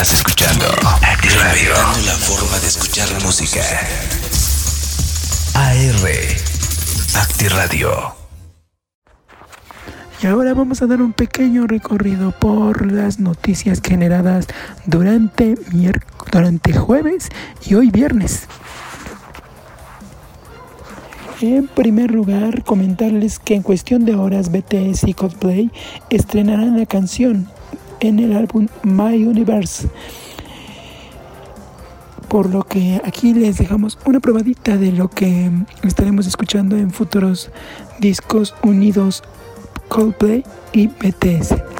Estás escuchando Active Radio. la forma de escuchar música. AR. Active Radio. Y ahora vamos a dar un pequeño recorrido por las noticias generadas durante, durante jueves y hoy viernes. En primer lugar, comentarles que en cuestión de horas BTS y Coldplay estrenarán la canción en el álbum My Universe. Por lo que aquí les dejamos una probadita de lo que estaremos escuchando en futuros discos unidos Coldplay y BTS.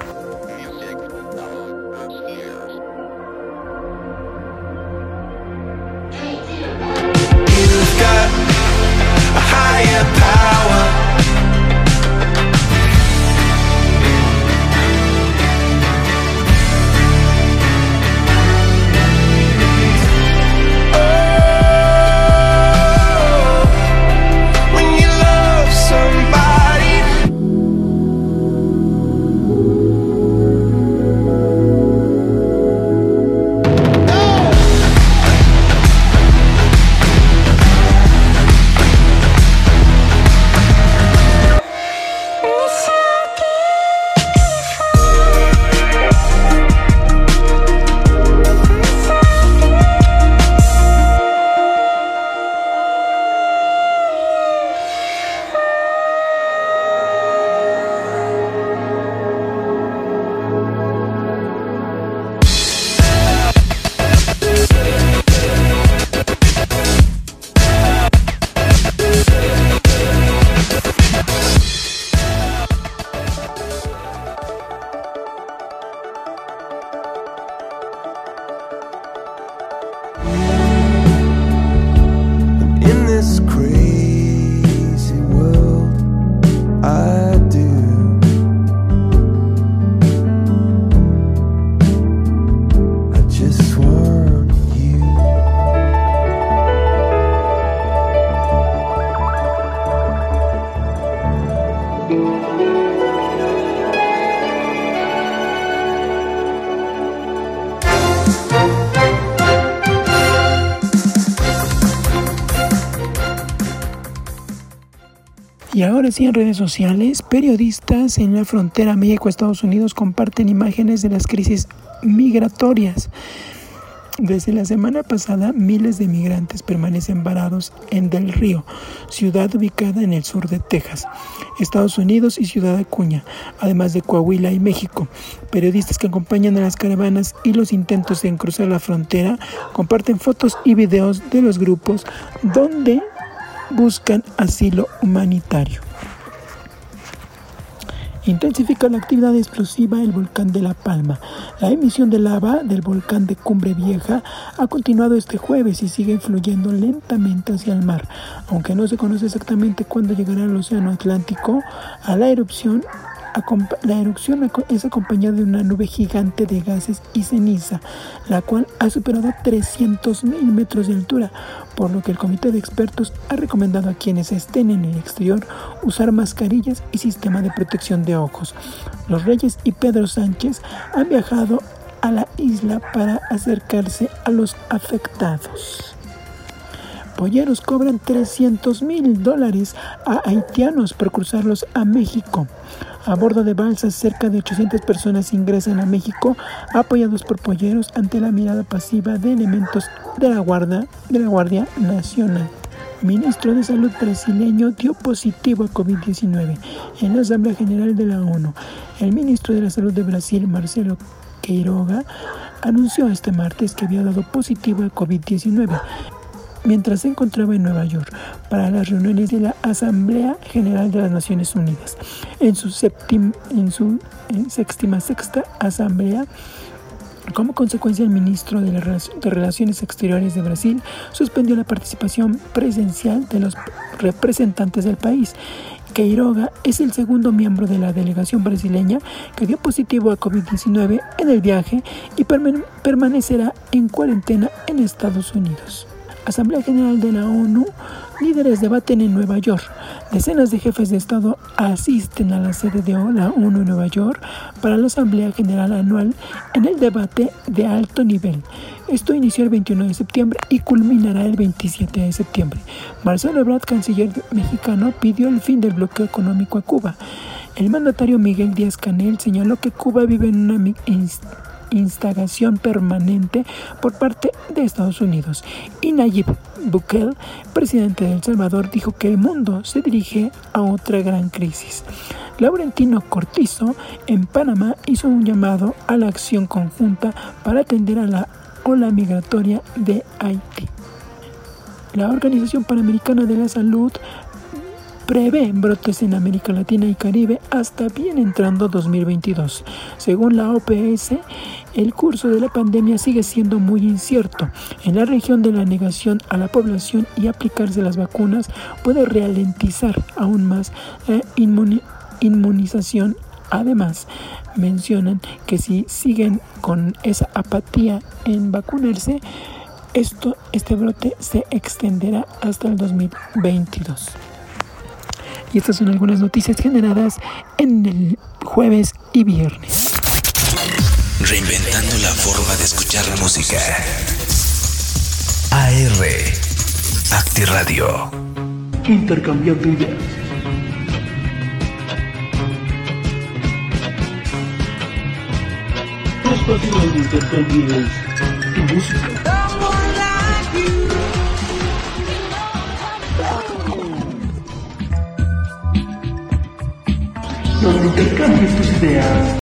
Y ahora sí en redes sociales, periodistas en la frontera México-Estados Unidos comparten imágenes de las crisis migratorias. Desde la semana pasada, miles de migrantes permanecen varados en Del Río, ciudad ubicada en el sur de Texas, Estados Unidos y Ciudad Acuña, además de Coahuila y México. Periodistas que acompañan a las caravanas y los intentos de cruzar la frontera comparten fotos y videos de los grupos donde buscan asilo humanitario. Intensifica la actividad explosiva el volcán de La Palma. La emisión de lava del volcán de Cumbre Vieja ha continuado este jueves y sigue fluyendo lentamente hacia el mar. Aunque no se conoce exactamente cuándo llegará al Océano Atlántico, a la erupción la erupción es acompañada de una nube gigante de gases y ceniza, la cual ha superado 300.000 metros de altura, por lo que el comité de expertos ha recomendado a quienes estén en el exterior usar mascarillas y sistema de protección de ojos. Los Reyes y Pedro Sánchez han viajado a la isla para acercarse a los afectados. Polleros cobran 300 mil dólares a haitianos por cruzarlos a México. A bordo de balsas, cerca de 800 personas ingresan a México apoyados por polleros ante la mirada pasiva de elementos de la, Guardia, de la Guardia Nacional. Ministro de Salud brasileño dio positivo a COVID-19 en la Asamblea General de la ONU. El ministro de la Salud de Brasil, Marcelo Queiroga, anunció este martes que había dado positivo a COVID-19 mientras se encontraba en Nueva York para las reuniones de la Asamblea General de las Naciones Unidas. En su, séptima sexta asamblea, como consecuencia, el ministro de, Relaciones Exteriores de Brasil suspendió la participación presencial de los representantes del país. Queiroga es el segundo miembro de la delegación brasileña que dio positivo a COVID-19 en el viaje y permanecerá en cuarentena en Estados Unidos. Asamblea General de la ONU, líderes debaten en Nueva York. Decenas de jefes de Estado asisten a la sede de la ONU en Nueva York para la Asamblea General Anual en el debate de alto nivel. Esto inició el 21 de septiembre y culminará el 27 de septiembre. Marcelo Ebrard, canciller mexicano, pidió el fin del bloqueo económico a Cuba. El mandatario Miguel Díaz Canel señaló que Cuba vive en una instagación permanente por parte de Estados Unidos. Y Nayib Bukele, presidente de El Salvador, dijo que el mundo se dirige a otra gran crisis. Laurentino Cortizo, en Panamá, hizo un llamado a la acción conjunta para atender a la ola migratoria de Haití. La Organización Panamericana de la Salud prevé brotes en América Latina y Caribe hasta bien entrando 2022. Según la OPS, el curso de la pandemia sigue siendo muy incierto. En la región de la negación a la población y aplicarse las vacunas puede ralentizar aún más la inmunización Además, mencionan que si siguen con esa apatía en vacunarse, esto, este brote se extenderá hasta el 2022. Y estas son algunas noticias generadas en el jueves y viernes. Reinventando la forma de escuchar la música. AR. Acti Radio. Intercambiando ideas. Espacio de intercambio tu música. donde intercambies tus pues, ideas.